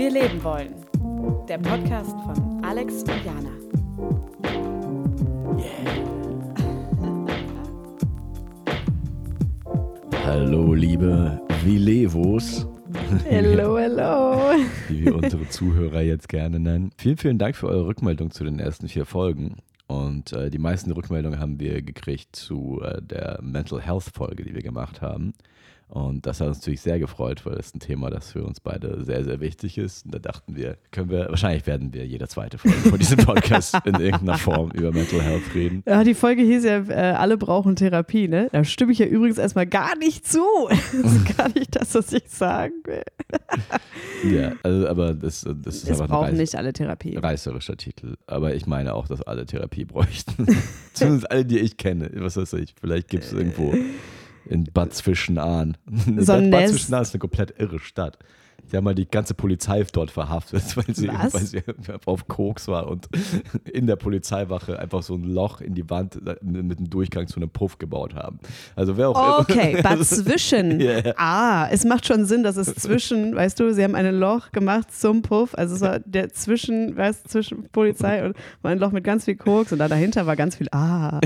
wir leben wollen. Der Podcast von Alex und Jana. Hallo, liebe Vilevos. Hello, hello. Wie wir unsere Zuhörer jetzt gerne nennen. Vielen, vielen Dank für eure Rückmeldung zu den ersten vier Folgen. Und äh, die meisten Rückmeldungen haben wir gekriegt zu äh, der Mental Health Folge, die wir gemacht haben. Und das hat uns natürlich sehr gefreut, weil das ein Thema, das für uns beide sehr, sehr wichtig ist. Und da dachten wir, können wir, wahrscheinlich werden wir jede zweite Folge von diesem Podcast in irgendeiner Form über Mental Health reden. Ja, die Folge hieß ja, äh, alle brauchen Therapie, ne? Da stimme ich ja übrigens erstmal gar nicht zu. Das ist gar nicht das, was ich sagen will. ja, also, aber das, das ist es einfach brauchen nicht alle Therapie. reißerischer Titel. Aber ich meine auch, dass alle Therapie bräuchten. Zumindest alle, die ich kenne. Was weiß ich, vielleicht gibt es irgendwo in Bad Zwischenahn. So ein Bad Nest. Zwischenahn ist eine komplett irre Stadt. Die haben mal die ganze Polizei dort verhaftet, weil sie, weil sie auf Koks war und in der Polizeiwache einfach so ein Loch in die Wand mit einem Durchgang zu einem Puff gebaut haben. Also wer auch Okay, immer. but zwischen. Ja. Ah, es macht schon Sinn, dass es zwischen, weißt du, sie haben ein Loch gemacht zum Puff. Also es war der zwischen, weißt du, zwischen Polizei und war ein Loch mit ganz viel Koks und da dahinter war ganz viel Ah.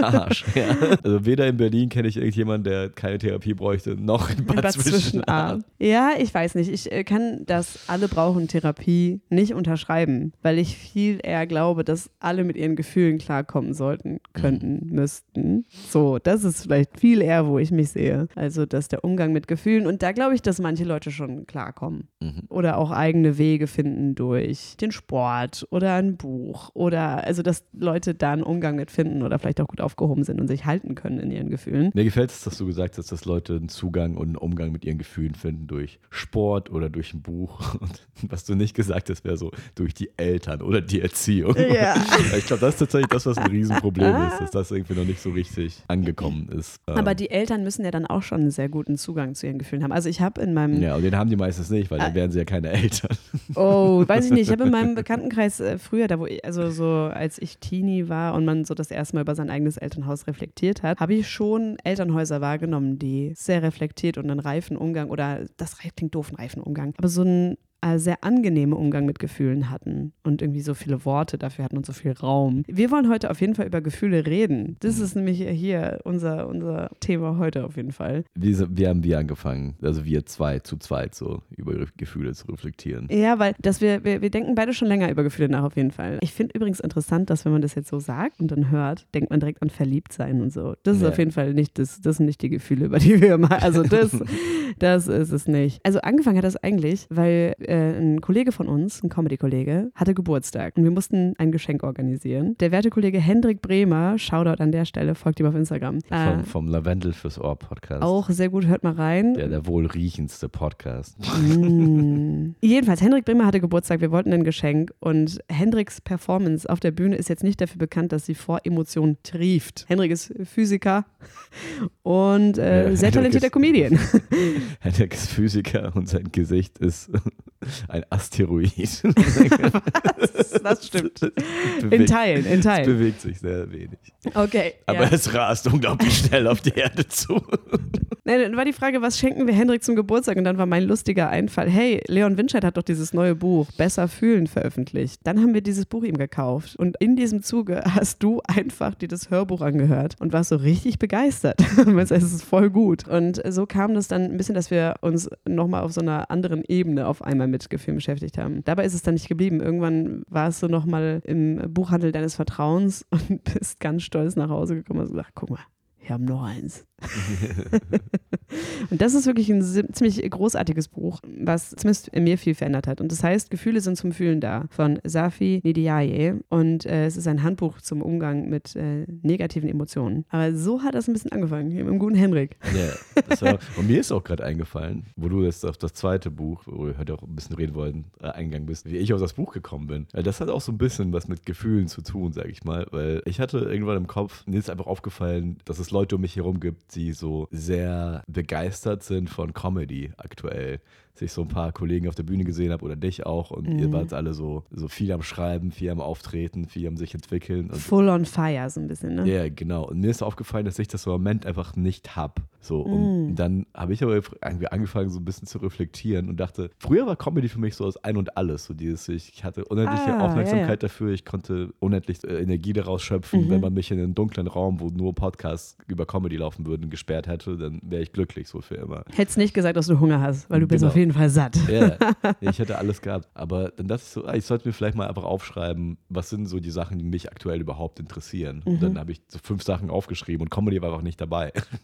Arsch. Ja. Also weder in Berlin kenne ich irgendjemanden, der keine Therapie bräuchte, noch in Bad, Bad Zwischenahn. Zwischenahn. Ja, ich weiß nicht. Ich äh, kann das alle brauchen Therapie nicht unterschreiben, weil ich viel eher glaube, dass alle mit ihren Gefühlen klarkommen sollten, könnten, müssten. So, das ist vielleicht viel eher, wo ich mich sehe. Also, dass der Umgang mit Gefühlen und da glaube ich, dass manche Leute schon klarkommen Mhm. oder auch eigene Wege finden durch den Sport oder ein Buch oder also, dass Leute da einen Umgang mit finden oder vielleicht auch gut aufgehoben sind und sich halten können in ihren Gefühlen. Mir gefällt es, dass du gesagt hast, dass Leute einen Zugang und einen Umgang mit ihren Gefühlen finden durch Sport oder durch ein Buch. Und was du nicht gesagt hast, wäre so durch die Eltern oder die Erziehung. Ja. Ich glaube, das ist tatsächlich das, was ein Riesenproblem ist, dass das irgendwie noch nicht so richtig angekommen ist. Aber Ähm, die Eltern müssen ja dann auch schon einen sehr guten Zugang zu ihren Gefühlen haben. Also ich habe in meinem, ja, und den haben die meistens nicht, weil dann wären sie ja keine Eltern. oh, weiß ich nicht, ich habe in meinem Bekanntenkreis äh, früher, da wo ich, also so als ich Teenie war und man so das erste Mal über sein eigenes Elternhaus reflektiert hat, habe ich schon Elternhäuser wahrgenommen, die sehr reflektiert und einen reifen Umgang oder das klingt doof, einen reifen Umgang, aber so einen äh, sehr angenehmen Umgang mit Gefühlen hatten und irgendwie so viele Worte dafür hatten und so viel Raum. Wir wollen heute auf jeden Fall über Gefühle reden. Das ist nämlich hier unser, unser Thema heute auf jeden Fall. Wie, wie haben wir angefangen? Also wir zwei zu zweit so über Gefühle zu reflektieren. Ja, weil dass wir, wir, wir denken beide schon länger über Gefühle nach, auf jeden Fall. Ich finde übrigens interessant, dass wenn man das jetzt so sagt und dann hört, denkt man direkt an Verliebtsein und so. Das ist Ja. auf jeden Fall nicht das, das sind nicht die Gefühle, über die wir mal. Also das, das ist es nicht. Also angefangen hat das eigentlich, weil äh, ein Kollege von uns, ein Comedy-Kollege, hatte Geburtstag und wir mussten ein Geschenk organisieren. Der werte Kollege Hendrik Bremer, Shoutout an der Stelle, folgt ihm auf Instagram. Vom, Äh, vom Lavendel fürs Ohr Podcast. auch sehr gut, hört mal rein. Der, der wohl riechendste Podcast. Mm. Jedenfalls, Hendrik Bremer hatte Geburtstag, wir wollten ein Geschenk und Hendriks Performance auf der Bühne ist jetzt nicht dafür bekannt, dass sie vor Emotionen trieft. Hendrik ist Physiker und äh, Ja, sehr talentierter Comedian. Hendrik ist Physiker und sein Gesicht ist ein Asteroid. das stimmt. In Teilen, in es Teilen. bewegt sich sehr wenig. Okay. Aber ja. es rast unglaublich schnell auf die Erde zu. Nein, dann war die Frage, was schenken wir Hendrik zum Geburtstag? Und dann war mein lustiger Einfall, hey, Leon Winscheid hat doch dieses neue Buch Besser fühlen veröffentlicht. Dann haben wir dieses Buch ihm gekauft. Und in diesem Zuge hast du einfach dir das Hörbuch angehört und warst so richtig begeistert. es ist voll gut. Und so kam das dann ein bisschen, dass wir uns nochmal auf so einer anderen Ebene auf einmal mit Gefühlen beschäftigt haben. Dabei ist es dann nicht geblieben. Irgendwann warst du nochmal im Buchhandel deines Vertrauens und bist ganz stolz nach Hause gekommen und hast gesagt, guck mal, wir haben noch eins. Und das ist wirklich ein ziemlich großartiges Buch, was zumindest in mir viel verändert hat. Und das heißt, Gefühle sind zum Fühlen da von Safi Nidiaye. Und äh, es ist ein Handbuch zum Umgang mit äh, negativen Emotionen. Aber so hat das ein bisschen angefangen, mit dem guten Henrik. Ja, war, und mir ist auch gerade eingefallen, wo du jetzt auf das zweite Buch, wo wir heute auch ein bisschen reden wollten, äh, eingegangen bist, wie ich auf das Buch gekommen bin. Weil das hat auch so ein bisschen was mit Gefühlen zu tun, sag ich mal. Weil ich hatte irgendwann im Kopf, mir ist einfach aufgefallen, dass es Leute um mich herum gibt, die so sehr begeistert sind von Comedy aktuell. Dass ich so ein paar Kollegen auf der Bühne gesehen habe oder dich auch und ihr Mhm. wart alle so, so viel am Schreiben, viel am Auftreten, viel am sich entwickeln. Full on fire, so ein bisschen, ne? ja, genau. Und mir ist aufgefallen, dass ich das im Moment einfach nicht hab. So, und Mm. dann habe ich aber irgendwie angefangen, so ein bisschen zu reflektieren und dachte, früher war Comedy für mich so das Ein und Alles. So dieses, ich hatte unendliche Ah, Aufmerksamkeit ja, ja. dafür, ich konnte unendlich äh, Energie daraus schöpfen. Mhm. Wenn man mich in einen dunklen Raum, wo nur Podcasts über Comedy laufen würden, gesperrt hätte, dann wäre ich glücklich, so für immer. Hättest nicht gesagt, dass du Hunger hast, weil du bist Genau. auf jeden Fall satt. Ja, ich hätte alles gehabt. Aber dann dachte ich so, ah, ich sollte mir vielleicht mal einfach aufschreiben, was sind so die Sachen, die mich aktuell überhaupt interessieren. Und Mhm. dann habe ich so fünf Sachen aufgeschrieben und Comedy war einfach nicht dabei.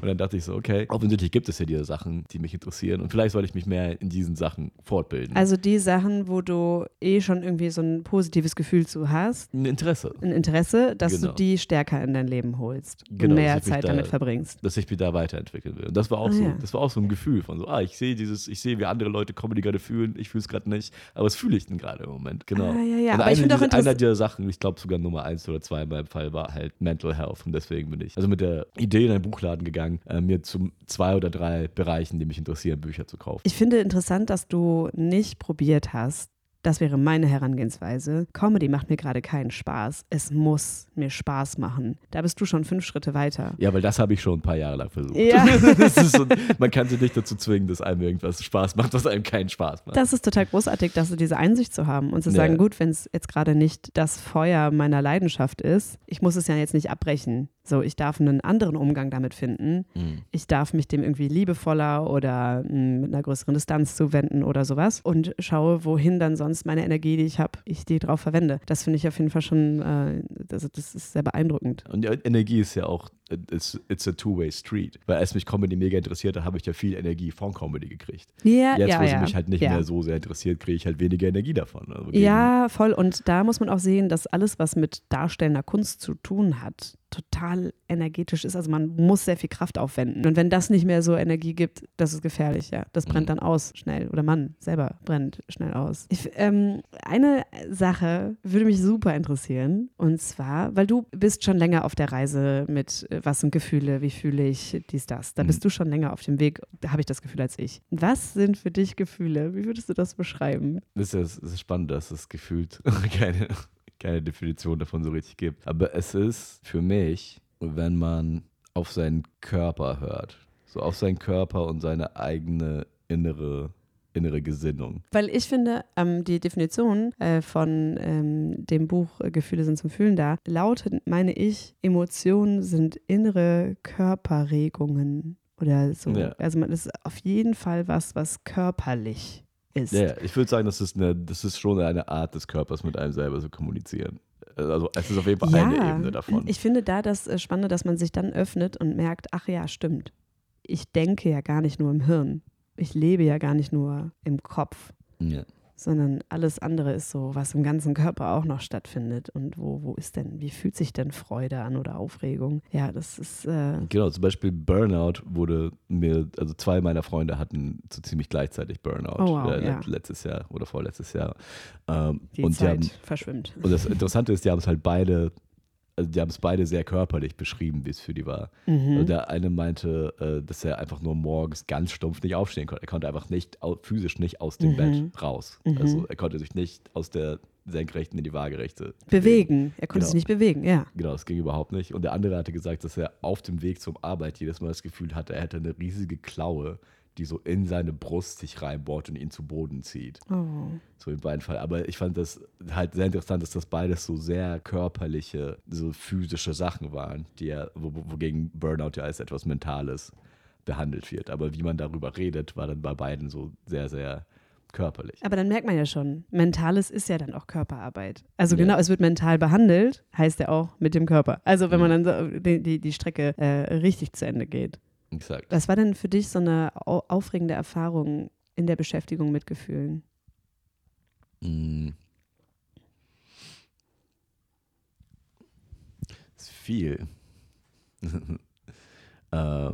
Und dann dachte ich so, okay, offensichtlich gibt es ja diese Sachen, die mich interessieren und vielleicht soll ich mich mehr in diesen Sachen fortbilden. Also die Sachen, wo du eh schon irgendwie so ein positives Gefühl zu hast, ein Interesse, ein Interesse, dass Genau. du die stärker in dein Leben holst Genau, und mehr Zeit da- damit verbringst. dass ich mich da weiterentwickeln will. Und das war auch Ah, so, ja. das war auch so ein Gefühl von so, ah, ich sehe dieses, ich sehe, wie andere Leute Comedy gerade fühlen, ich fühle es gerade nicht, aber was fühle ich denn gerade im Moment? Genau. Ah, ja, ja. Und Aber ich eine finde auch dieser, einer dieser Sachen, ich glaube sogar Nummer eins oder zwei in meinem Fall, war halt Mental Health. Und deswegen bin ich also mit der Idee in einen Buchladen gegangen, äh, mir zu zwei oder drei Bereichen, die mich interessieren, Bücher zu kaufen. Ich finde interessant, dass du nicht probiert hast. Das wäre meine Herangehensweise. Comedy macht mir gerade keinen Spaß. Es muss mir Spaß machen. Da bist du schon fünf Schritte weiter. Ja, weil das habe ich schon ein paar Jahre lang versucht. Ja. so, man kann sich nicht dazu zwingen, dass einem irgendwas Spaß macht, was einem keinen Spaß macht. Das ist total großartig, dass du diese Einsicht zu haben und zu Ja. sagen, gut, wenn es jetzt gerade nicht das Feuer meiner Leidenschaft ist, ich muss es ja jetzt nicht abbrechen. So, ich darf einen anderen Umgang damit finden. Mhm. Ich darf mich dem irgendwie liebevoller oder mh, mit einer größeren Distanz zuwenden oder sowas und schaue, wohin dann sonst meine Energie, die ich habe, ich die drauf verwende. Das finde ich auf jeden Fall schon, äh, das, das ist sehr beeindruckend. Und Energie ist ja auch, it's, it's a two-way street. Weil als mich Comedy mega interessiert hat, habe ich ja viel Energie von Comedy gekriegt. Ja, Jetzt, ja, wo sie ja. mich halt nicht ja. mehr so sehr interessiert, kriege ich halt weniger Energie davon. Also Ja, voll. Und da muss man auch sehen, dass alles, was mit darstellender Kunst zu tun hat, total energetisch ist. Also man muss sehr viel Kraft aufwenden. Und wenn das nicht mehr so Energie gibt, das ist gefährlich, ja. Das brennt Mhm. dann aus schnell. Oder man selber brennt schnell aus. Ich, ähm, eine Sache würde mich super interessieren. Und zwar, weil du bist schon länger auf der Reise mit, was sind Gefühle, wie fühle ich, dies, das. Da Mhm. bist du schon länger auf dem Weg, da habe ich das Gefühl als ich. Was sind für dich Gefühle? Wie würdest du das beschreiben? Das ist, das ist spannend, dass es gefühlt keine, keine Definition davon so richtig gibt. Aber es ist für mich, wenn man auf seinen Körper hört. So auf seinen Körper und seine eigene innere, innere Gesinnung. Weil ich finde, ähm, die Definition äh, von ähm, dem Buch äh, Gefühle sind zum Fühlen da lautet, meine ich, Emotionen sind innere Körperregungen oder so. Ja. Also man ist auf jeden Fall was, was körperlich ist. Ja, ich würde sagen, das ist, eine, das ist schon eine Art des Körpers, mit einem selber zu kommunizieren. Also es ist auf jeden Fall eine Ebene davon. Ich finde da das äh, Spannende, dass man sich dann öffnet und merkt, ach ja, stimmt. Ich denke ja gar nicht nur im Hirn. Ich lebe ja gar nicht nur im Kopf. ja. sondern alles andere ist so, was im ganzen Körper auch noch stattfindet. Und wo, wo ist denn, wie fühlt sich denn Freude an oder Aufregung? Ja, das ist, äh, Genau, zum Beispiel Burnout wurde mir, also zwei meiner Freunde hatten so ziemlich gleichzeitig Burnout Oh, wow, äh, ja. letztes Jahr oder vorletztes Jahr. Ähm, die und Zeit haben, verschwimmt. und das Interessante ist, die haben es halt beide, also die haben es beide sehr körperlich beschrieben, wie es für die war. Mhm. Also der eine meinte, äh, dass er einfach nur morgens ganz stumpf nicht aufstehen konnte. Er konnte einfach nicht physisch nicht aus dem Mhm. Bett raus. Mhm. Also er konnte sich nicht aus der senkrechten in die waagerechte Bewegen. Er konnte Genau. sich nicht bewegen, ja. Genau, das ging überhaupt nicht. Und der andere hatte gesagt, dass er auf dem Weg zum Arbeit jedes Mal das Gefühl hatte, er hätte eine riesige Klaue, die so in seine Brust sich reinbohrt und ihn zu Boden zieht. Oh. So in beiden Fall. Aber ich fand das halt sehr interessant, dass das beides so sehr körperliche, so physische Sachen waren, die ja, wo, wo- wogegen Burnout ja als etwas Mentales behandelt wird. Aber wie man darüber redet, war dann bei beiden so sehr, sehr körperlich. Aber dann merkt man ja schon, Mentales ist ja dann auch Körperarbeit. Also Ja. genau, es wird mental behandelt, heißt ja auch mit dem Körper. Also wenn man dann so die, die, die Strecke äh, richtig zu Ende geht. Exakt. Was war denn für dich so eine au aufregende Erfahrung in der Beschäftigung mit Gefühlen? Mm. ist viel. äh,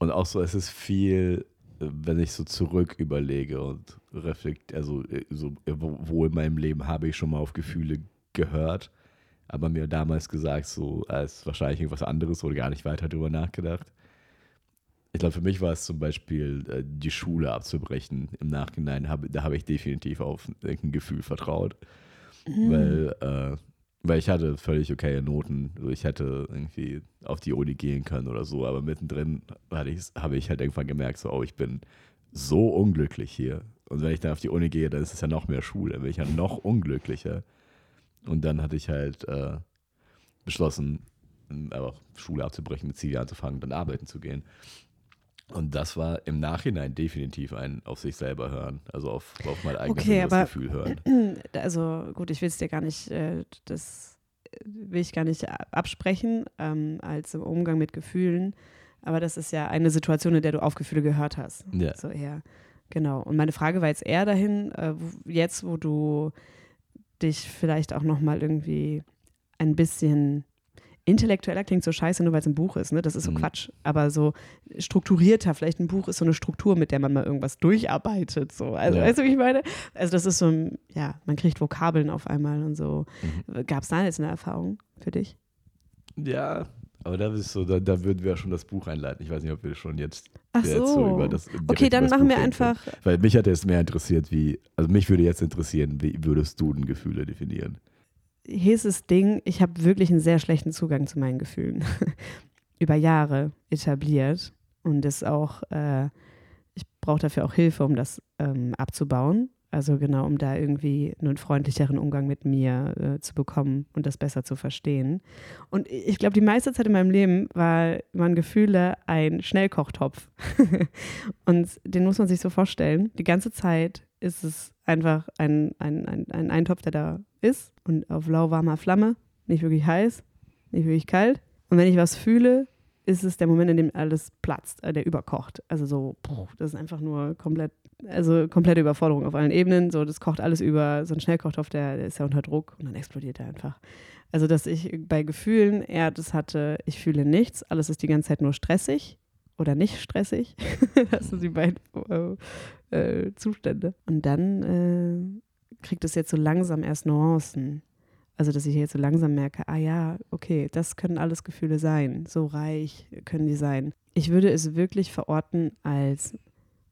und auch so, es ist viel, wenn ich so zurück überlege und reflekt, also äh, so, äh, wo, wo in meinem Leben habe ich schon mal auf Gefühle gehört, aber mir damals gesagt, so als wahrscheinlich irgendwas anderes oder gar nicht weiter drüber nachgedacht. Ich glaube, für mich war es zum Beispiel, äh, die Schule abzubrechen. Im Nachhinein da habe ich definitiv auf irgendein Gefühl vertraut. Weil äh, Weil ich hatte völlig okaye Noten. Also ich hätte irgendwie auf die Uni gehen können oder so, aber mittendrin habe ich halt irgendwann gemerkt, so, oh, ich bin so unglücklich hier. Und wenn ich dann auf die Uni gehe, dann ist es ja noch mehr Schule, dann bin ich ja noch unglücklicher. Und dann hatte ich halt äh, beschlossen, einfach Schule abzubrechen, mit Zivi anzufangen, dann arbeiten zu gehen. Und das war im Nachhinein definitiv ein auf sich selber hören, also auf, auf mein eigenes okay, aber, Gefühl hören. Also gut, ich will es dir gar nicht, äh, das will ich gar nicht absprechen ähm, als im Umgang mit Gefühlen, aber das ist ja eine Situation, in der du auf Gefühle gehört hast. Ja. So eher. Genau. Und meine Frage war jetzt eher dahin, äh, jetzt, wo du dich vielleicht auch nochmal irgendwie ein bisschen intellektueller klingt so scheiße, nur weil es ein Buch ist, ne? Das ist so mhm. Quatsch. Aber so strukturierter, vielleicht ein Buch ist so eine Struktur, mit der man mal irgendwas durcharbeitet. So. Also, ja. weißt du, wie ich meine? Also, das ist so ein, ja, man kriegt Vokabeln auf einmal und so. Mhm. Gab es da jetzt eine Erfahrung für dich? Ja, aber da ist so, da, da würden wir ja schon das Buch einleiten. Ich weiß nicht, ob wir schon jetzt, Ach so. jetzt so über das. Okay, dann machen wir einfach. Weil mich hat es mehr interessiert, wie, also mich würde jetzt interessieren, wie würdest du denn Gefühle definieren? Ist das Ding, ich habe wirklich einen sehr schlechten Zugang zu meinen Gefühlen. Über Jahre etabliert. Und das auch, äh, ich brauche dafür auch Hilfe, um das ähm, abzubauen. Also genau, um da irgendwie einen freundlicheren Umgang mit mir äh, zu bekommen und das besser zu verstehen. Und ich glaube, die meiste Zeit in meinem Leben war, waren Gefühle ein Schnellkochtopf. und den muss man sich so vorstellen. Die ganze Zeit ist es einfach ein, ein, ein, ein Eintopf, der da ist und auf lauwarmer Flamme, nicht wirklich heiß, nicht wirklich kalt. Und wenn ich was fühle, ist es der Moment, in dem alles platzt, äh, der überkocht. Also so, das ist einfach nur komplett, also komplette Überforderung auf allen Ebenen. So, das kocht alles über. So ein Schnellkochtopf, der, der ist ja unter Druck und dann explodiert er einfach. Also, dass ich bei Gefühlen eher das hatte, ich fühle nichts, alles ist die ganze Zeit nur stressig oder nicht stressig. das sind die beiden äh, äh, Zustände. Und dann äh, kriegt es jetzt so langsam erst Nuancen. Also, dass ich jetzt so langsam merke, ah ja, okay, das können alles Gefühle sein. So reich können die sein. Ich würde es wirklich verorten als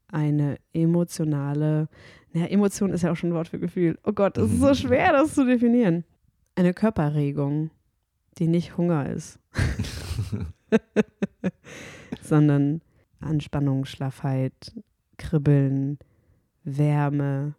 eine emotionale, naja, Emotion ist ja auch schon ein Wort für Gefühl. Oh Gott, es ist so mhm. schwer, das zu definieren. Eine Körperregung, die nicht Hunger ist. sondern Anspannung, Schlaffheit, Kribbeln, Wärme.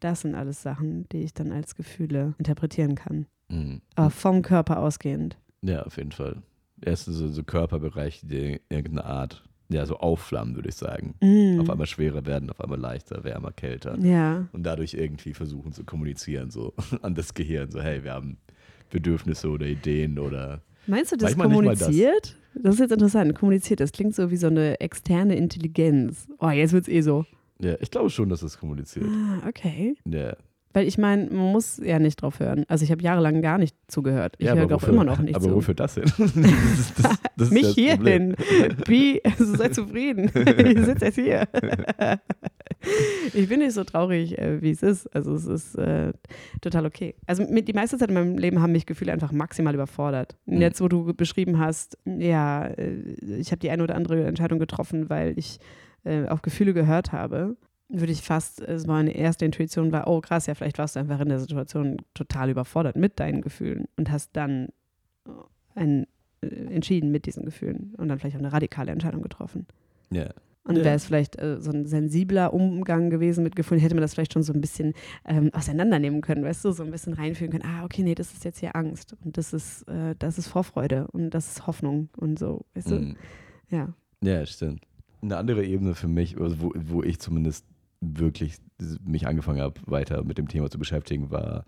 Das sind alles Sachen, die ich dann als Gefühle interpretieren kann. Mhm. Aber vom Körper ausgehend. Ja, auf jeden Fall. Erstens so, so Körperbereiche, die irgendeine Art, ja, so aufflammen, würde ich sagen. Mhm. Auf einmal schwerer werden, auf einmal leichter, wärmer, kälter. Ja. Und dadurch irgendwie versuchen zu kommunizieren, so an das Gehirn, so, hey, wir haben Bedürfnisse oder Ideen oder. Meinst du, das kommuniziert? Das ist jetzt interessant. Kommuniziert, das klingt so wie so eine externe Intelligenz. Oh, jetzt wird es eh so. Ja, ich glaube schon, dass es kommuniziert. Ah, okay. Ja. Weil ich meine, man muss ja nicht drauf hören. Also ich habe jahrelang gar nicht zugehört. Ich ja, höre auch immer noch nicht aber zu. Aber wofür das hin? Das das, das Mich hierhin. Wie? Also sei zufrieden. ich sitze jetzt hier. ich bin nicht so traurig, äh, wie es ist. Also es ist äh, total okay. Also mit, die meiste Zeit in meinem Leben haben mich Gefühle einfach maximal überfordert. Und mhm. jetzt, wo du beschrieben hast, ja, äh, ich habe die eine oder andere Entscheidung getroffen, weil ich äh, auf Gefühle gehört habe würde ich fast, es meine erste Intuition war, oh krass, ja, vielleicht warst du einfach in der Situation total überfordert mit deinen Gefühlen und hast dann äh, ein, äh, entschieden mit diesen Gefühlen und dann vielleicht auch eine radikale Entscheidung getroffen. Ja. Und wäre es vielleicht äh, so ein sensibler Umgang gewesen mit Gefühlen, hätte man das vielleicht schon so ein bisschen ähm, auseinandernehmen können, weißt du, so ein bisschen reinfühlen können, ah, okay, nee, das ist jetzt hier Angst und das ist, äh, das ist Vorfreude und das ist Hoffnung und so, weißt du? Mm. Ja. Ja, stimmt. Eine andere Ebene für mich, also wo, wo ich zumindest wirklich mich angefangen habe, weiter mit dem Thema zu beschäftigen, war,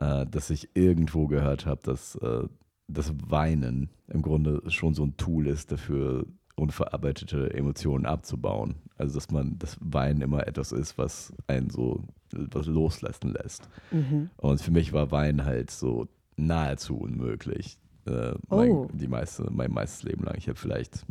äh, dass ich irgendwo gehört habe, dass äh, das Weinen im Grunde schon so ein Tool ist dafür, unverarbeitete Emotionen abzubauen. Also dass man das Weinen immer etwas ist, was einen so was loslassen lässt. Mhm. Und für mich war Weinen halt so nahezu unmöglich. Äh, mein, oh. die meiste, mein meistes Leben lang. Ich habe vielleicht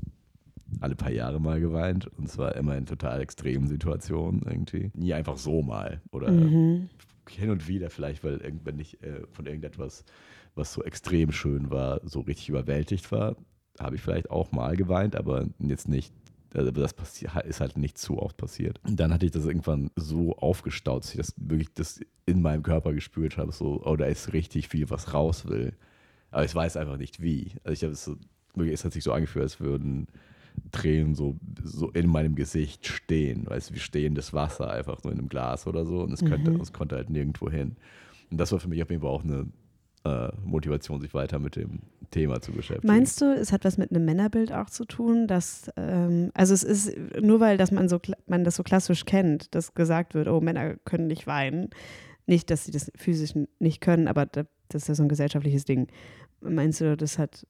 alle paar Jahre mal geweint und zwar immer in total extremen Situationen irgendwie. Nie einfach so mal oder mhm. hin und wieder vielleicht, weil wenn ich äh, von irgendetwas, was so extrem schön war, so richtig überwältigt war, habe ich vielleicht auch mal geweint, aber jetzt nicht Also das ist halt nicht zu oft passiert. Und dann hatte ich das irgendwann so aufgestaut, dass ich das wirklich das in meinem Körper gespürt habe, so, oh, da ist richtig viel, was raus will. Aber ich weiß einfach nicht wie. Also ich habe es so, wirklich, es hat sich so angefühlt, als würden Tränen so, so in meinem Gesicht stehen, weißt du, wie stehendes Wasser einfach nur in einem Glas oder so und es, könnte, mhm. es konnte halt nirgendwo hin. Und das war für mich auf jeden Fall auch eine äh, Motivation, sich weiter mit dem Thema zu beschäftigen. Meinst du, es hat was mit einem Männerbild auch zu tun, dass, ähm, also es ist nur weil dass man, so, man das so klassisch kennt, dass gesagt wird, oh, Männer können nicht weinen. Nicht, dass sie das physisch nicht können, aber das ist ja so ein gesellschaftliches Ding. Meinst du, das hat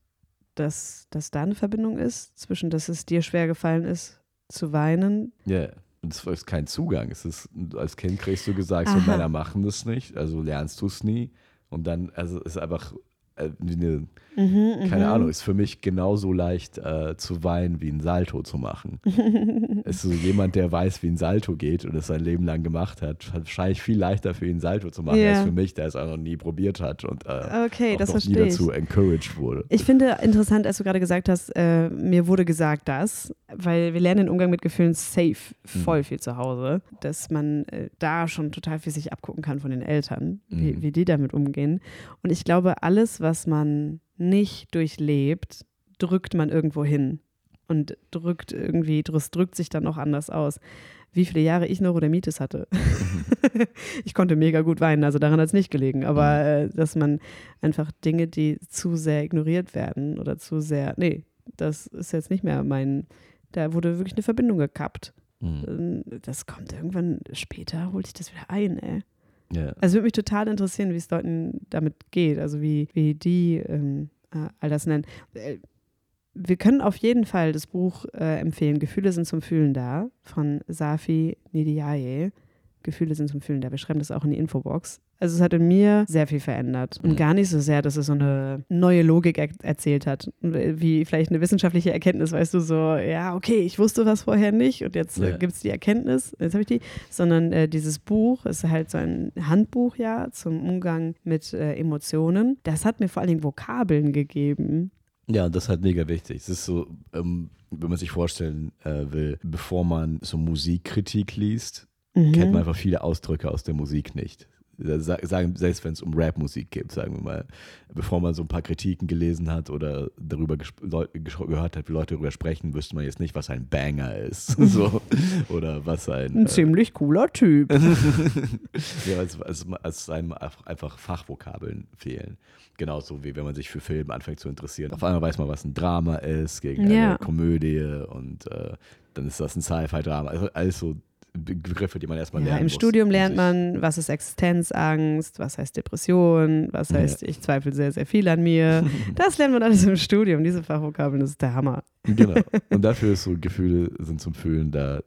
dass, dass da eine Verbindung ist zwischen, dass es dir schwer gefallen ist, zu weinen. Ja, yeah. und es ist kein Zugang. Es ist, als Kind kriegst du gesagt, Aha. so Männer machen das nicht, also lernst du es nie. Und dann, also es ist einfach äh, eine, mhm, keine mhm. Ahnung, ist für mich genauso leicht äh, zu weinen wie ein Salto zu machen. ist so jemand, der weiß, wie ein Salto geht und es sein Leben lang gemacht hat, wahrscheinlich viel leichter für ihn, ein Salto zu machen, yeah. als für mich, der es auch noch nie probiert hat und äh, okay, auch noch nie dazu encouraged wurde. Ich finde interessant, als du gerade gesagt hast, äh, mir wurde gesagt, dass, weil wir lernen den Umgang mit Gefühlen safe voll mhm. viel zu Hause, dass man äh, da schon total viel sich abgucken kann von den Eltern, wie, mhm. wie die damit umgehen. Und ich glaube, alles, was man nicht durchlebt, drückt man irgendwo hin und drückt irgendwie, das drückt sich dann auch anders aus. Wie viele Jahre ich Neurodermitis hatte. ich konnte mega gut weinen, also daran hat es nicht gelegen. Aber mhm. äh, dass man einfach Dinge, die zu sehr ignoriert werden oder zu sehr, nee, das ist jetzt nicht mehr mein, da wurde wirklich eine Verbindung gekappt. Mhm. Das kommt irgendwann später, holt sich das wieder ein, ey. Yeah. Also würde mich total interessieren, wie es Leuten damit geht, also wie, wie die ähm, äh, all das nennen. Wir können auf jeden Fall das Buch äh, empfehlen, Gefühle sind zum Fühlen da, von Safi Nidiaye. Gefühle sind zum Fühlen da. Wir schreiben das auch in die Infobox. Also es hat in mir sehr viel verändert und mhm. gar nicht so sehr, dass es so eine neue Logik er erzählt hat, wie vielleicht eine wissenschaftliche Erkenntnis, weißt du, so, ja, okay, ich wusste was vorher nicht und jetzt äh, gibt es die Erkenntnis, jetzt habe ich die, sondern äh, dieses Buch ist halt so ein Handbuch ja zum Umgang mit äh, Emotionen. Das hat mir vor allen Dingen Vokabeln gegeben. Ja, das ist halt mega wichtig. Es ist so, ähm, wenn man sich vorstellen äh, will, bevor man so Musikkritik liest, mhm. kennt man einfach viele Ausdrücke aus der Musik nicht sagen, selbst wenn es um Rap-Musik geht, sagen wir mal, bevor man so ein paar Kritiken gelesen hat oder darüber gehört hat, wie Leute darüber sprechen, wüsste man jetzt nicht, was ein Banger ist. so. Oder was ein. Ein äh, ziemlich cooler Typ. ja, als, als, als einem einfach Fachvokabeln fehlen. Genauso wie wenn man sich für Filme anfängt zu interessieren. Auf einmal weiß man, was ein Drama ist gegen eine ja. Komödie und äh, dann ist das ein Sci-Fi-Drama. Also alles so Begriffe, die man erstmal ja, lernen Im muss. Studium lernt man, was ist Existenzangst, was heißt Depression, was heißt, ja. ich zweifle sehr, sehr viel an mir. Das lernt man alles im Studium. Diese Fachvokabeln, das ist der Hammer. Genau. Und dafür ist so, Gefühle sind zum Fühlen da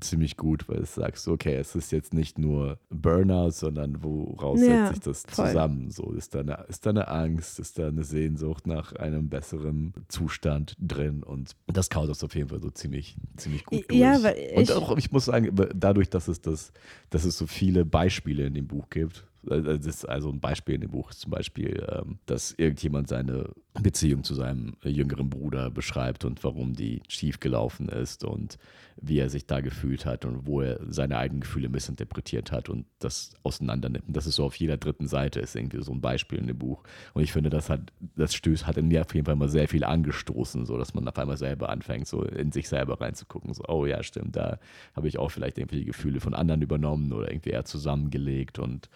ziemlich gut, weil du sagst, okay, es ist jetzt nicht nur Burnout, sondern woraus ja, setzt sich das voll. zusammen? So, ist da, eine, ist da eine Angst, ist da eine Sehnsucht nach einem besseren Zustand drin und das kaut das auf jeden Fall so ziemlich, ziemlich gut durch. Ja, weil und auch, ich muss sagen, dadurch, dass es, das, dass es so viele Beispiele in dem Buch gibt, äh, das ist also ein Beispiel in dem Buch ist zum Beispiel, ähm, dass irgendjemand seine Beziehung zu seinem jüngeren Bruder beschreibt und warum die schiefgelaufen ist und wie er sich da gefühlt hat und wo er seine eigenen Gefühle missinterpretiert hat und das auseinandernimmt. Und das ist so auf jeder dritten Seite ist irgendwie so ein Beispiel in dem Buch. Und ich finde, das hat, das stößt, hat in mir auf jeden Fall mal sehr viel angestoßen, so dass man auf einmal selber anfängt, so in sich selber reinzugucken. So, oh ja, stimmt, da habe ich auch vielleicht irgendwie die Gefühle von anderen übernommen oder irgendwie eher zusammengelegt und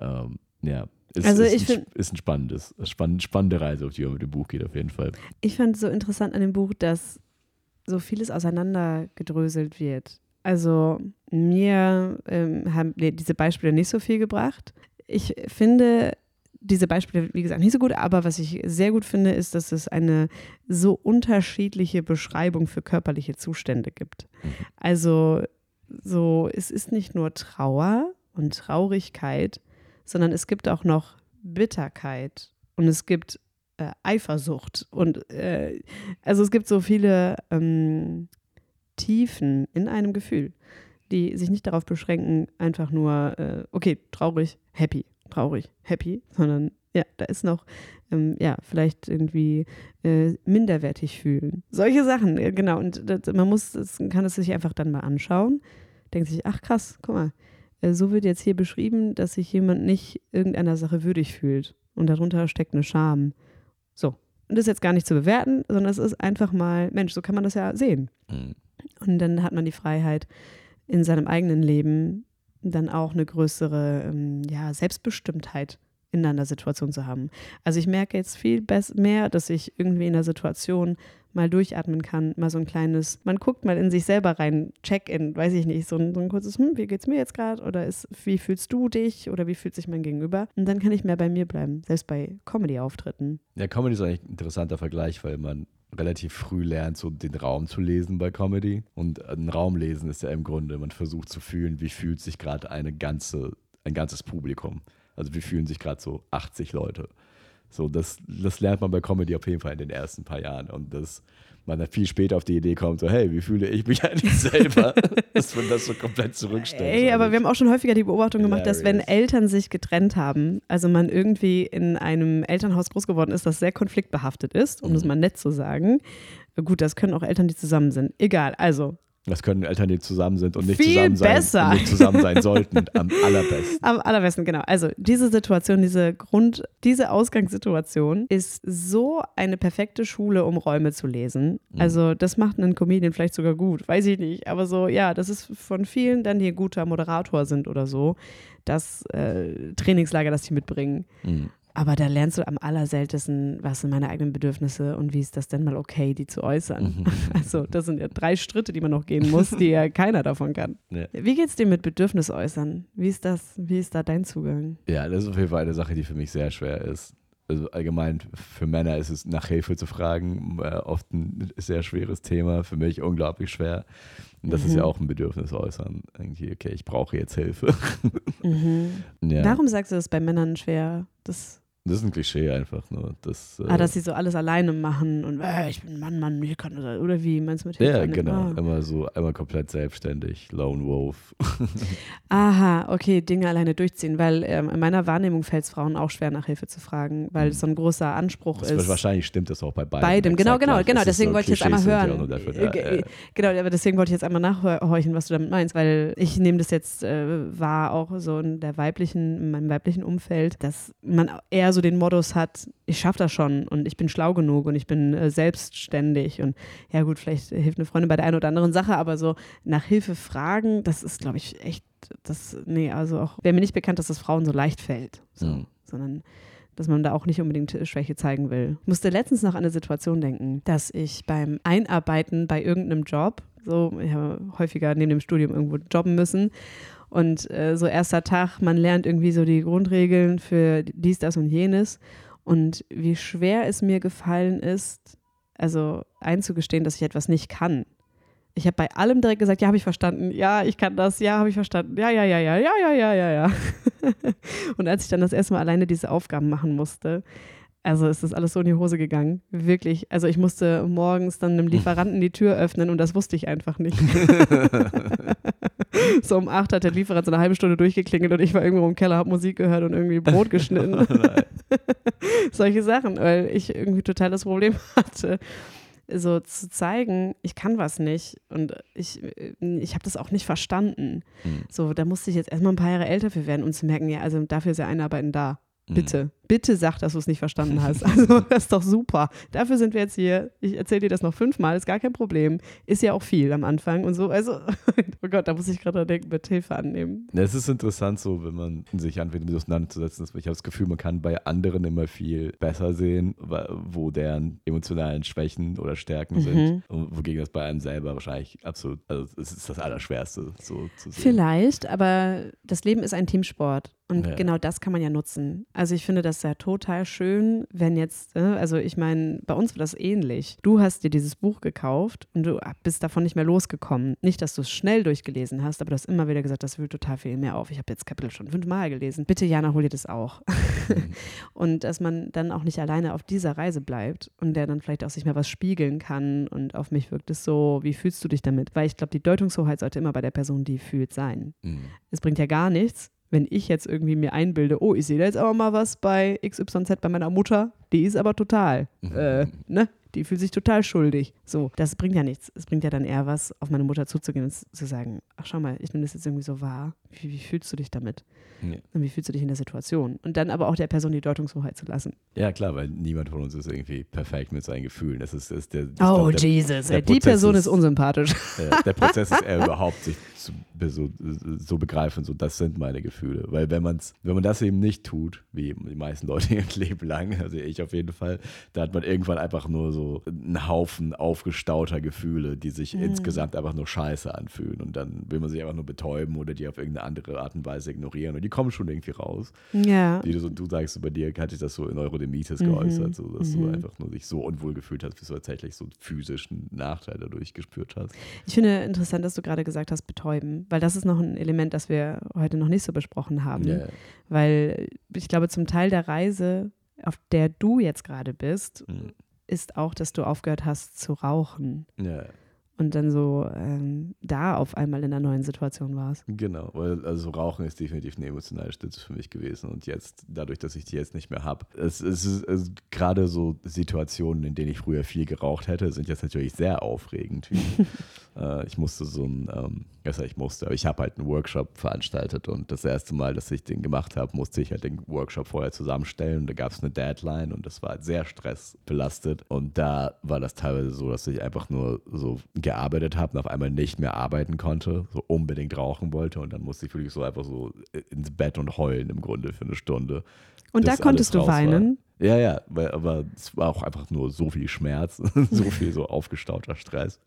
ähm, ja, ist, also ist, ich ein, ist ein spannendes, spannend, spannende Reise, auf die man mit dem Buch geht, auf jeden Fall. Ich fand es so interessant an dem Buch, dass so vieles auseinandergedröselt wird. Also mir ähm, haben diese Beispiele nicht so viel gebracht. Ich finde diese Beispiele, wie gesagt, nicht so gut, aber was ich sehr gut finde, ist, dass es eine so unterschiedliche Beschreibung für körperliche Zustände gibt. Mhm. Also so, es ist nicht nur Trauer und Traurigkeit, sondern es gibt auch noch Bitterkeit und es gibt äh, Eifersucht und äh, also es gibt so viele ähm, Tiefen in einem Gefühl, die sich nicht darauf beschränken, einfach nur, äh, okay, traurig, happy, traurig, happy, sondern Ja, da ist noch, ähm, ja, vielleicht irgendwie äh, minderwertig fühlen. Solche Sachen, äh, genau. Und das, man muss, das, kann es sich einfach dann mal anschauen. Denkt sich, ach krass, guck mal, so wird jetzt hier beschrieben, dass sich jemand nicht irgendeiner Sache würdig fühlt. Und darunter steckt eine Scham. So. Und das ist jetzt gar nicht zu bewerten, sondern es ist einfach mal, Mensch, so kann man das ja sehen. Mhm. Und dann hat man die Freiheit, in seinem eigenen Leben dann auch eine größere ähm, ja, Selbstbestimmtheit in einer Situation zu haben. Also ich merke jetzt viel mehr, dass ich irgendwie in der Situation mal durchatmen kann, mal so ein kleines, man guckt mal in sich selber rein, Check-in, weiß ich nicht, so ein, so ein kurzes, hm, wie geht's mir jetzt gerade oder ist, wie fühlst du dich oder wie fühlt sich mein Gegenüber? Und dann kann ich mehr bei mir bleiben, selbst bei Comedy-Auftritten. Ja, Comedy ist eigentlich ein interessanter Vergleich, weil man relativ früh lernt, so den Raum zu lesen bei Comedy. Und ein Raum lesen ist ja im Grunde, man versucht zu fühlen, wie fühlt sich gerade eine ganze, ein ganzes Publikum. Also wie fühlen sich gerade so 80 Leute. So, das, das lernt man bei Comedy auf jeden Fall in den ersten paar Jahren. Und das man dann viel später auf die Idee kommt, so, hey, wie fühle ich mich eigentlich selber, dass man das so komplett zurückstellt. Ey, aber wir haben auch schon häufiger die Beobachtung gemacht, dass wenn Eltern sich getrennt haben, also man irgendwie in einem Elternhaus groß geworden ist, das sehr konfliktbehaftet ist, um mhm. das mal nett zu sagen. Gut, das können auch Eltern, die zusammen sind. Egal, also das können Eltern, die zusammen sind und nicht Viel zusammen sein, besser. nicht zusammen sein sollten. Am allerbesten. Am allerbesten, genau. Also diese Situation, diese Grund, diese Ausgangssituation ist so eine perfekte Schule, um Räume zu lesen. Mhm. Also das macht einen Comedian vielleicht sogar gut, weiß ich nicht. Aber so, ja, das ist von vielen dann, die ein guter Moderator sind oder so, das äh, Trainingslager, das sie mitbringen. Mhm. Aber da lernst du am allerseltensten, was sind meine eigenen Bedürfnisse und wie ist das denn mal okay, die zu äußern. Mhm. Also, das sind ja drei Schritte, die man noch gehen muss, die ja keiner davon kann. Ja. Wie geht's dir mit Bedürfnis äußern? Wie ist das? Wie ist da dein Zugang? Ja, das ist auf jeden Fall eine Sache, die für mich sehr schwer ist. Also allgemein für Männer ist es nach Hilfe zu fragen äh, oft ein sehr schweres Thema, für mich unglaublich schwer. Und das mhm. ist ja mhm. auch ein Bedürfnis äußern. Irgendwie, okay, ich brauche jetzt Hilfe. Mhm. Ja. Warum sagst du das bei Männern schwer? Das das ist ein Klischee einfach nur. Das, ah, dass sie so alles alleine machen und äh, ich bin Mann, Mann, ich kann das. Oder wie meinst du mit Hilfe? Ja, genau. Ah. Immer so, einmal komplett selbstständig, Lone Wolf. Aha, okay, Dinge alleine durchziehen, weil ähm, in meiner Wahrnehmung fällt es Frauen auch schwer, nach Hilfe zu fragen, weil es mhm. so ein großer Anspruch das ist. Wahrscheinlich stimmt das auch bei beiden. Beidem, genau, genau, genau. Deswegen so wollte ich jetzt einmal hören. Dafür, da, äh, genau, aber deswegen wollte ich jetzt einmal nachhorchen, was du damit meinst, weil ich nehme das jetzt äh, wahr, auch so in der weiblichen, in meinem weiblichen Umfeld, dass man eher so den Modus hat, ich schaffe das schon und ich bin schlau genug und ich bin äh, selbstständig und ja gut, vielleicht hilft eine Freundin bei der einen oder anderen Sache, aber so nach Hilfe fragen, das ist, glaube ich, echt, das, nee, also auch, wäre mir nicht bekannt, dass das Frauen so leicht fällt, so, mhm. sondern dass man da auch nicht unbedingt Schwäche zeigen will. Ich musste letztens noch an eine Situation denken, dass ich beim Einarbeiten bei irgendeinem Job, so, ich habe häufiger neben dem Studium irgendwo jobben müssen und äh, so erster Tag, man lernt irgendwie so die Grundregeln für dies, das und jenes und wie schwer es mir gefallen ist, also einzugestehen, dass ich etwas nicht kann. Ich habe bei allem direkt gesagt, ja, habe ich verstanden, ja, ich kann das, ja, habe ich verstanden, ja, ja, ja, ja, ja, ja, ja, ja, ja. und als ich dann das erste Mal alleine diese Aufgaben machen musste, also ist das alles so in die Hose gegangen. Wirklich. Also ich musste morgens dann einem Lieferanten die Tür öffnen und das wusste ich einfach nicht. so um acht hat der Lieferant so eine halbe Stunde durchgeklingelt und ich war irgendwo im Keller, habe Musik gehört und irgendwie Brot geschnitten. Solche Sachen, weil ich irgendwie total das Problem hatte so zu zeigen, ich kann was nicht und ich, ich habe das auch nicht verstanden. Mhm. So, da musste ich jetzt erstmal ein paar Jahre älter für werden, um zu merken, ja, also dafür ist ja Einarbeiten da. Bitte, mhm. bitte sag, dass du es nicht verstanden hast. Also, das ist doch super. Dafür sind wir jetzt hier. Ich erzähle dir das noch fünfmal, ist gar kein Problem. Ist ja auch viel am Anfang und so. Also, oh Gott, da muss ich gerade denken, mit Hilfe annehmen. Ja, es ist interessant, so, wenn man sich anfängt, damit auseinanderzusetzen. Dass ich habe das Gefühl, man kann bei anderen immer viel besser sehen, wo deren emotionalen Schwächen oder Stärken mhm. sind. Und wogegen das bei einem selber wahrscheinlich absolut, also es ist das Allerschwerste, so zu sehen. Vielleicht, aber das Leben ist ein Teamsport. Und ja. genau das kann man ja nutzen. Also ich finde das ja total schön, wenn jetzt, äh, also ich meine, bei uns war das ähnlich. Du hast dir dieses Buch gekauft und du bist davon nicht mehr losgekommen. Nicht, dass du es schnell durchgelesen hast, aber du hast immer wieder gesagt, das will total viel mehr auf. Ich habe jetzt Kapitel schon fünfmal gelesen. Bitte, Jana, hol dir das auch. Mhm. und dass man dann auch nicht alleine auf dieser Reise bleibt und der dann vielleicht auch sich mal was spiegeln kann und auf mich wirkt es so, wie fühlst du dich damit? Weil ich glaube, die Deutungshoheit sollte immer bei der Person, die fühlt, sein. Mhm. Es bringt ja gar nichts, Wenn ich jetzt irgendwie mir einbilde, oh, ich sehe da jetzt aber mal was bei XYZ bei meiner Mutter, die ist aber total, äh, ne? Die fühlt sich total schuldig. So, das bringt ja nichts. Es bringt ja dann eher was, auf meine Mutter zuzugehen und zu sagen, ach schau mal, ich nehme das jetzt irgendwie so wahr. Wie, wie fühlst du dich damit? Ja. Und wie fühlst du dich in der Situation? Und dann aber auch der Person die Deutungshoheit zu lassen. Ja, klar, weil niemand von uns ist irgendwie perfekt mit seinen Gefühlen. Das ist, das ist der, Oh, glaub, der, Jesus, der ey, die Person ist ist- unsympathisch. äh, der Prozess ist eher überhaupt, sich zu, so, so begreifen, so das sind meine Gefühle. Weil wenn man's, wenn man das eben nicht tut, wie die meisten Leute ihr Leben lang, also ich auf jeden Fall, da hat man irgendwann einfach nur so einen Haufen aufgestauter Gefühle, die sich insgesamt einfach nur scheiße anfühlen. Und dann will man sich einfach nur betäuben oder die auf irgendeine andere Art und Weise ignorieren. Und die kommen schon irgendwie raus. Ja. Wie du, so, du sagst, bei dir hat sich das so in Neurodermitis Mhm, geäußert, so, dass du einfach nur dich so unwohl gefühlt hast, bis du tatsächlich so einen physischen Nachteil dadurch gespürt hast. Ich finde interessant, dass du gerade gesagt hast, betäuben, weil das ist noch ein Element, das wir heute noch nicht so besprochen haben. Ja, Weil ich glaube, zum Teil der Reise, auf der du jetzt gerade bist, Mhm. Ist auch, dass du aufgehört hast zu rauchen. Ja, und dann so ähm, da auf einmal in einer neuen Situation warst. genau. Weil, also Rauchen ist definitiv eine emotionale Stütze für mich gewesen. Und jetzt, dadurch, dass ich die jetzt nicht mehr habe, es, es ist es, gerade so Situationen, in denen ich früher viel geraucht hätte, sind jetzt natürlich sehr aufregend. Äh, ich musste so ein, ähm, besser ich musste, aber ich habe halt einen Workshop veranstaltet und das erste Mal, dass ich den gemacht habe, musste ich halt den Workshop vorher zusammenstellen und da gab es eine Deadline und das war halt sehr stressbelastet und da war das teilweise so, dass ich einfach nur so gearbeitet habe und auf einmal nicht mehr arbeiten konnte, so unbedingt rauchen wollte und dann musste ich wirklich so einfach so ins Bett und heulen im Grunde für eine Stunde. Und da konntest du raus war. weinen. Ja, ja, weil, aber es war auch einfach nur so viel Schmerz, so viel so aufgestauter Stress.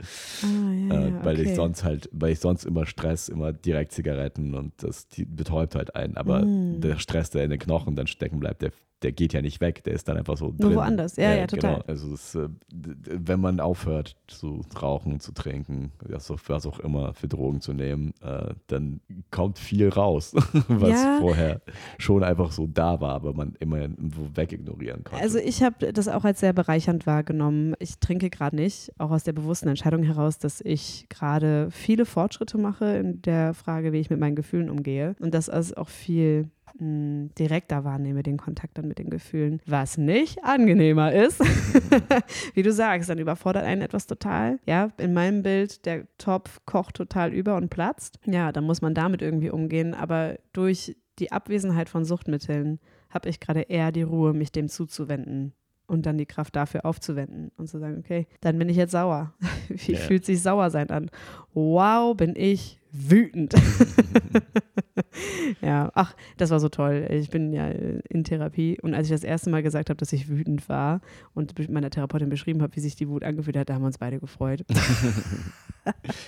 Ah, ja, Äh, weil ich okay. sonst halt, weil ich sonst immer Stress, immer direkt Zigaretten und das betäubt halt einen. Aber Mm. der Stress, der in den Knochen dann stecken bleibt, der, der geht ja nicht weg, der ist dann einfach so Nur drin. woanders. Ja, ja, total. Genau. Also es, äh, wenn man aufhört zu rauchen, zu trinken, was auch, immer für Drogen zu nehmen, äh, dann kommt viel raus, was Ja. vorher schon einfach so da war, aber man immer irgendwo wegignorieren konnte. Also ich habe das auch als sehr bereichernd wahrgenommen. Ich trinke gerade nicht, auch aus der bewussten Entscheidung heraus, dass ich gerade viele Fortschritte mache in der Frage, wie ich mit meinen Gefühlen umgehe und das also auch viel mh, direkter wahrnehme, den Kontakt dann mit den Gefühlen, was nicht angenehmer ist. wie du sagst, dann überfordert einen etwas total. Ja, in meinem Bild, der Topf kocht total über und platzt. Ja, dann muss man damit irgendwie umgehen, aber durch die Abwesenheit von Suchtmitteln habe ich gerade eher die Ruhe, mich dem zuzuwenden und dann die Kraft dafür aufzuwenden und zu sagen, okay, dann bin ich jetzt sauer. Wie Ja. fühlt sich sauer sein an? Wow, bin ich wütend. ja, ach, das war so toll. Ich bin ja in Therapie und als ich das erste Mal gesagt habe, dass ich wütend war und meiner Therapeutin beschrieben habe, wie sich die Wut angefühlt hat, da haben wir uns beide gefreut.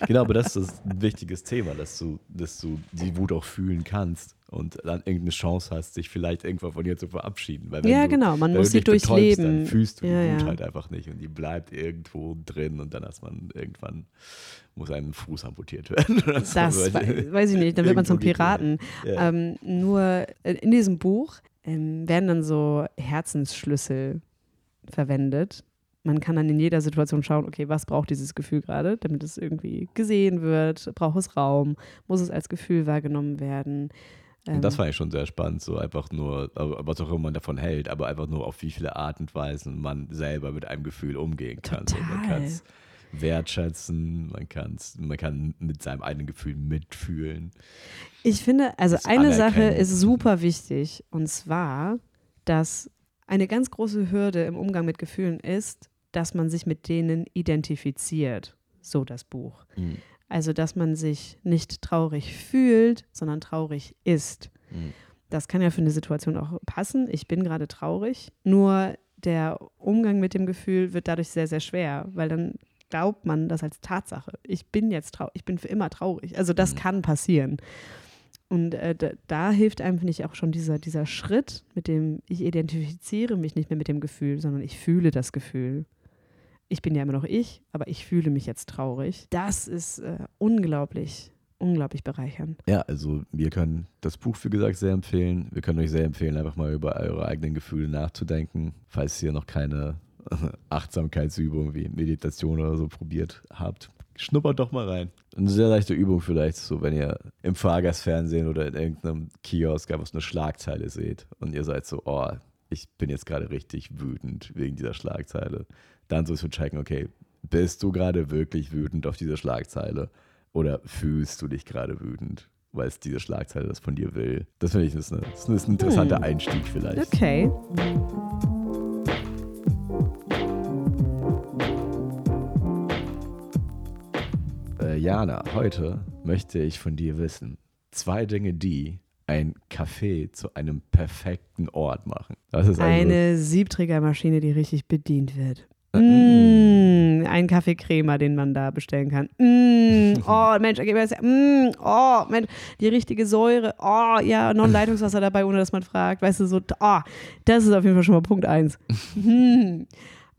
Genau, aber das ist ein wichtiges Thema, dass du, dass du die Wut auch fühlen kannst und dann irgendeine Chance hast, dich vielleicht irgendwann von ihr zu verabschieden. Weil wenn Ja, du, genau, man muss du sie durchleben. Dann fühlst du die Ja, Wut ja. halt einfach nicht und die bleibt irgendwo drin und dann hast man irgendwann muss ein Fuß amputiert werden. oder so, Das weil- wei- weiß ich nicht, dann wird man zum die- Piraten. Ja. Ähm, nur äh, in diesem Buch ähm, werden dann so Herzensschlüssel verwendet. Man kann dann in jeder Situation schauen, okay, was braucht dieses Gefühl gerade, damit es irgendwie gesehen wird, braucht es Raum, muss es als Gefühl wahrgenommen werden. Und das Ähm, fand ich schon sehr spannend, so einfach nur, aber was auch immer man davon hält, aber einfach nur auf wie viele Art und Weisen man selber mit einem Gefühl umgehen kann. So, man Total. kann es wertschätzen, man, kann's, man kann mit seinem eigenen Gefühl mitfühlen. Ich finde, also Das eine Sache ist super wichtig und zwar, dass eine ganz große Hürde im Umgang mit Gefühlen ist, dass man sich mit denen identifiziert. So das Buch. Mhm. Also, dass man sich nicht traurig fühlt, sondern traurig ist. Mhm. Das kann ja für eine Situation auch passen. Ich bin gerade traurig. Nur der Umgang mit dem Gefühl wird dadurch sehr, sehr schwer, weil dann glaubt man das als Tatsache. Ich bin jetzt traurig, ich bin für immer traurig. Also das Mhm. kann passieren. Und äh, da, da hilft einem, finde ich, auch schon dieser, dieser Schritt, mit dem ich identifiziere mich nicht mehr mit dem Gefühl, sondern ich fühle das Gefühl. Ich bin ja immer noch ich, aber ich fühle mich jetzt traurig. Das ist äh, unglaublich, unglaublich bereichernd. Ja, also wir können das Buch, wie gesagt, sehr empfehlen. Wir können euch sehr empfehlen, einfach mal über eure eigenen Gefühle nachzudenken, falls ihr noch keine Achtsamkeitsübung wie Meditation oder so probiert habt. schnuppert doch mal rein. Eine sehr leichte Übung vielleicht, so wenn ihr im Fahrgastfernsehen oder in irgendeinem Kiosk einfach so eine Schlagzeile seht und ihr seid so, oh, ich bin jetzt gerade richtig wütend wegen dieser Schlagzeile. Dann so zu checken, okay, bist du gerade wirklich wütend auf diese Schlagzeile oder fühlst du dich gerade wütend? weil es diese Schlagzeile das von dir will. Das finde ich das ist, eine, das ist ein interessanter hm. Einstieg vielleicht. Okay. Äh, Jana, heute möchte ich von dir wissen, zwei Dinge, die ein Café zu einem perfekten Ort machen. Das ist also eine Siebträgermaschine, die richtig bedient wird. Mmh, ein Kaffeecremer, den man da bestellen kann. Mmh, oh, Mensch, gib mir das. Mmh, oh, Mensch, die richtige Säure. Oh, ja, noch ein Leitungswasser dabei, ohne dass man fragt. Weißt du, so, oh, das ist auf jeden Fall schon mal Punkt 1.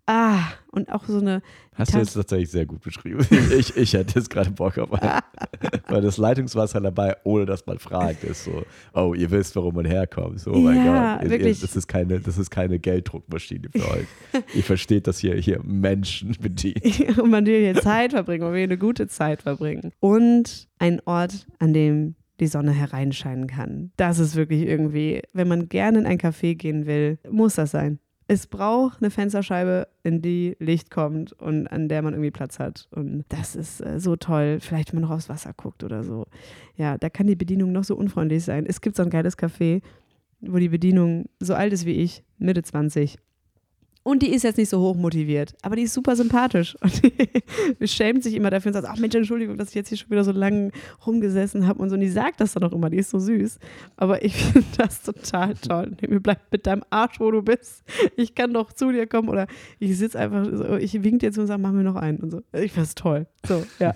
Ah, und auch so eine. Hast du jetzt tatsächlich sehr gut beschrieben. Ich, ich hätte jetzt gerade Bock auf ein, weil das Leitungswasser dabei, ohne dass man fragt, ist so, oh, ihr wisst, warum man herkommt. So, oh mein ja, Gott. Wirklich. das, ist keine, das ist keine Gelddruckmaschine für euch. ihr versteht, dass hier, hier Menschen bedient. und man will hier Zeit verbringen, man will eine gute Zeit verbringen. Und ein Ort, an dem die Sonne hereinscheinen kann. Das ist wirklich irgendwie, wenn man gerne in ein Café gehen will, muss das sein es braucht eine Fensterscheibe, in die Licht kommt und an der man irgendwie Platz hat. Und das ist äh, so toll. Vielleicht, wenn man noch aufs Wasser guckt oder so. Ja, da kann die Bedienung noch so unfreundlich sein. Es gibt so ein geiles Café, wo die Bedienung so alt ist wie ich, Mitte 20 und die ist jetzt nicht so hoch motiviert, aber die ist super sympathisch. Und die schämt sich immer dafür und sagt, ach Mensch, Entschuldigung, dass ich jetzt hier schon wieder so lange rumgesessen habe und so. Und die sagt das dann auch immer, die ist so süß. Aber ich finde das total toll. Mir bleibt mit deinem Arsch, wo du bist. Ich kann doch zu dir kommen oder ich sitze einfach, so, ich wink dir zu und sage, mach mir noch einen und so. Ich finde es toll. So, ja.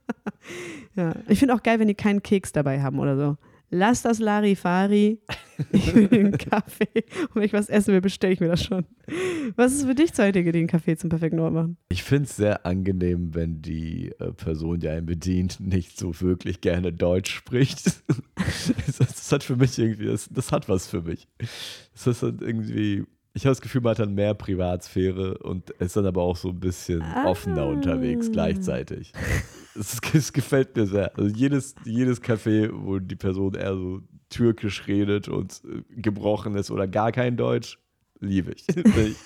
ja. Ich finde auch geil, wenn die keinen Keks dabei haben oder so lass das Larifari. Ich will einen Kaffee. Und wenn ich was essen will, bestelle ich mir das schon. Was ist für dich Dinge, die einen Kaffee zum perfekten Ort machen? Ich finde es sehr angenehm, wenn die äh, Person, die einen bedient, nicht so wirklich gerne Deutsch spricht. das, das, hat für mich irgendwie, das, das hat was für mich. Das ist halt irgendwie ich habe das Gefühl, man hat dann mehr Privatsphäre und ist dann aber auch so ein bisschen ah. offener unterwegs gleichzeitig. Es, gefällt mir sehr. Also jedes, jedes Café, wo die Person eher so türkisch redet und äh, gebrochen ist oder gar kein Deutsch, liebe ich.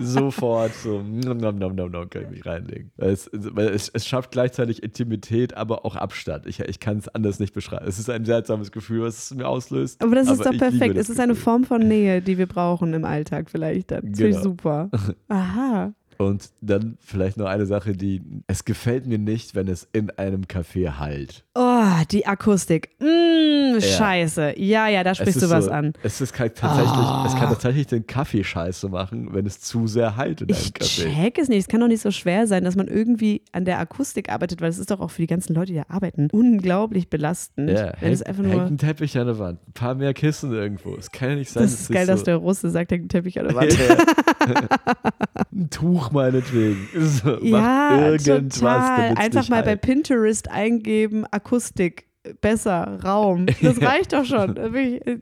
Sofort so, nom, nom, nom, nom, nom, kann ich mich reinlegen. Es, es, es, schafft gleichzeitig Intimität, aber auch Abstand. Ich, ich kann es anders nicht beschreiben. Es ist ein seltsames Gefühl, was es mir auslöst. Aber das ist doch perfekt. Es ist Gefühl. eine Form von Nähe, die wir brauchen im Alltag vielleicht. Das genau. ist super. Aha. Und dann vielleicht noch eine Sache, die es gefällt mir nicht, wenn es in einem Café halt. Oh, die Akustik. Mm, ja. Scheiße. Ja, ja, da sprichst du was so, an. Es ist halt tatsächlich, oh. es kann tatsächlich den Kaffee scheiße machen, wenn es zu sehr halt in einem ich Café. Ich check es nicht. Es kann doch nicht so schwer sein, dass man irgendwie an der Akustik arbeitet, weil es ist doch auch für die ganzen Leute, die da arbeiten, unglaublich belastend. Ja, wenn häng, es einfach nur hängt ein Teppich an der Wand, ein paar mehr Kissen irgendwo. Es kann ja nicht sein. Das ist geil, so dass der Russe sagt, hängt ein Teppich an der Wand. ein Tuch meinetwegen. So, ja, irgendwas, total. Einfach mal bei Pinterest eingeben, Akustik realistic besser, Raum. Das reicht doch schon.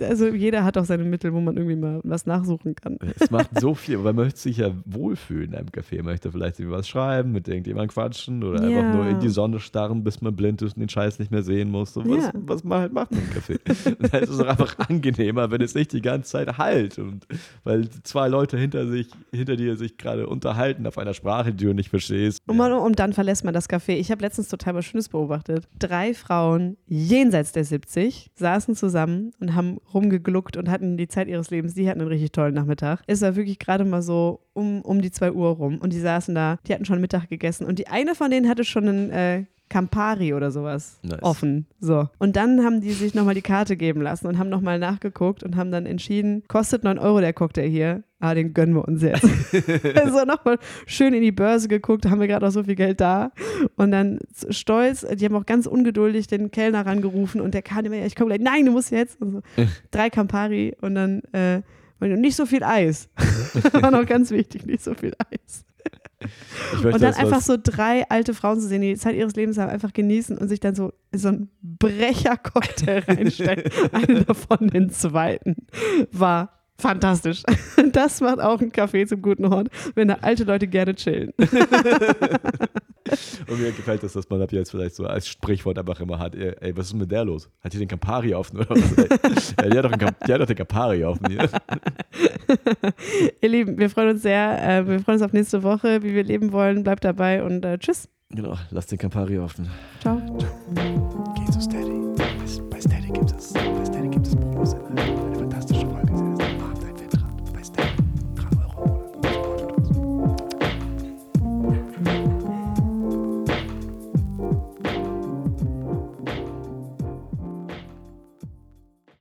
Also jeder hat auch seine Mittel, wo man irgendwie mal was nachsuchen kann. Es macht so viel, man möchte sich ja wohlfühlen in einem Café. Man möchte vielleicht irgendwie was schreiben, mit irgendjemandem quatschen oder ja. einfach nur in die Sonne starren, bis man blind ist und den Scheiß nicht mehr sehen muss. So was, ja. was man halt macht im Café. dann ist es auch einfach angenehmer, wenn es nicht die ganze Zeit halt und weil zwei Leute hinter sich, hinter dir sich gerade unterhalten auf einer Sprache, die du nicht verstehst. Und, man, und dann verlässt man das Café. Ich habe letztens total was Schönes beobachtet. Drei Frauen jenseits der 70, saßen zusammen und haben rumgegluckt und hatten die Zeit ihres Lebens. Die hatten einen richtig tollen Nachmittag. Es war wirklich gerade mal so um, um die 2 Uhr rum und die saßen da, die hatten schon Mittag gegessen und die eine von denen hatte schon einen äh, Campari oder sowas nice. offen. So. Und dann haben die sich nochmal die Karte geben lassen und haben nochmal nachgeguckt und haben dann entschieden, kostet 9 Euro der Cocktail hier. Ah, den gönnen wir uns jetzt. also nochmal schön in die Börse geguckt, haben wir gerade noch so viel Geld da. Und dann stolz, die haben auch ganz ungeduldig den Kellner rangerufen und der kam immer, ich komme gleich, nein, du musst jetzt. So. Drei Campari und dann äh, nicht so viel Eis. War noch ganz wichtig, nicht so viel Eis und dann einfach so drei alte Frauen zu sehen, die die Zeit ihres Lebens haben, einfach genießen und sich dann so so einen Brecher-Cocktail reinstellen. Eine davon, den zweiten, war Fantastisch. Das macht auch ein Café zum guten Hort, wenn da alte Leute gerne chillen. Und mir gefällt das, dass man ab jetzt vielleicht so als Sprichwort einfach immer hat, ey, ey, was ist mit der los? Hat die den Campari offen oder was? Ey? ja, die, hat doch einen, die hat doch den Campari offen hier. Ihr Lieben, wir freuen uns sehr. Äh, wir freuen uns auf nächste Woche, wie wir leben wollen. Bleibt dabei und äh, tschüss. Genau, lass den Campari offen. Ciao.